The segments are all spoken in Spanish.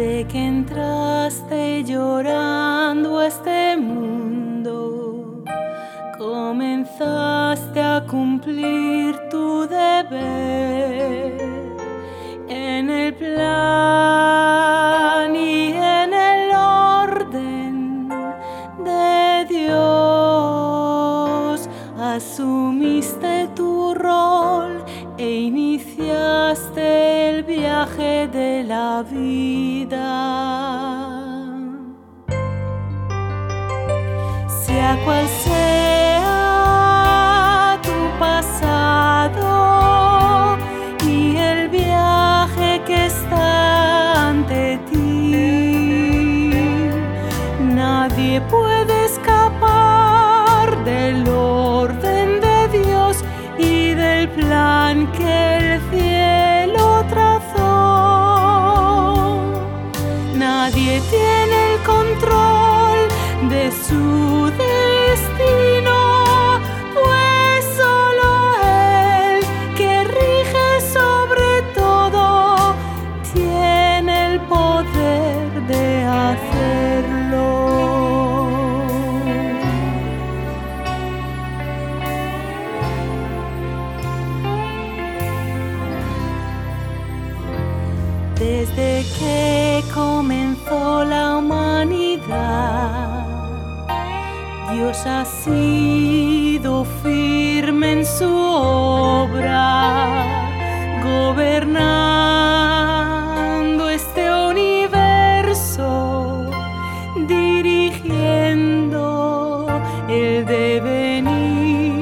Desde que entraste llorando a este mundo, comenzaste a cumplir tu deber en el plan y en el orden de Dios. Asumiste tu rol e iniciaste el viaje de la vida. Sea cual sea tu pasado y el viaje que está ante ti, nadie puede escapar del orden de Dios y del plan que Desde que comenzó la humanidad, Dios ha sido firme en su obra, gobernando este universo, dirigiendo el devenir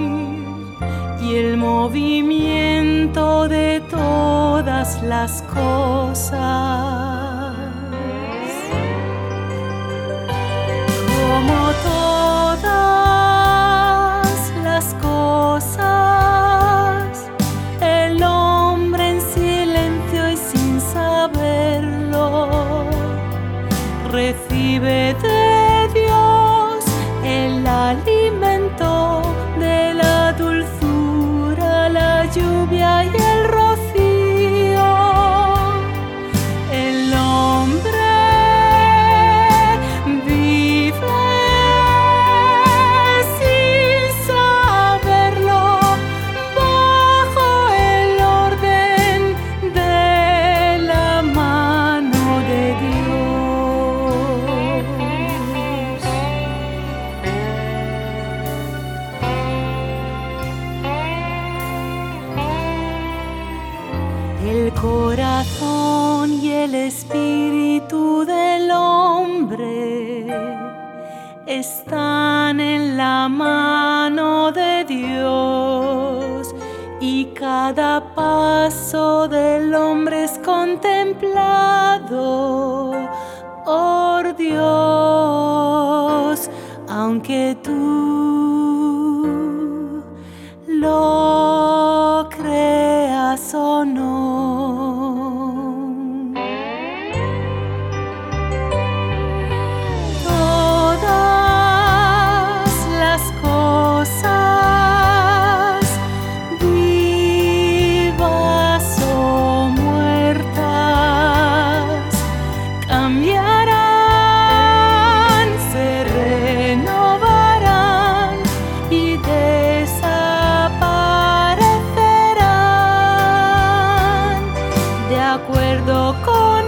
y el movimiento de todas las cosas. El corazón y el espíritu del hombre están en la mano de Dios y cada paso del hombre es contemplado por Dios, aunque tú acuerdo con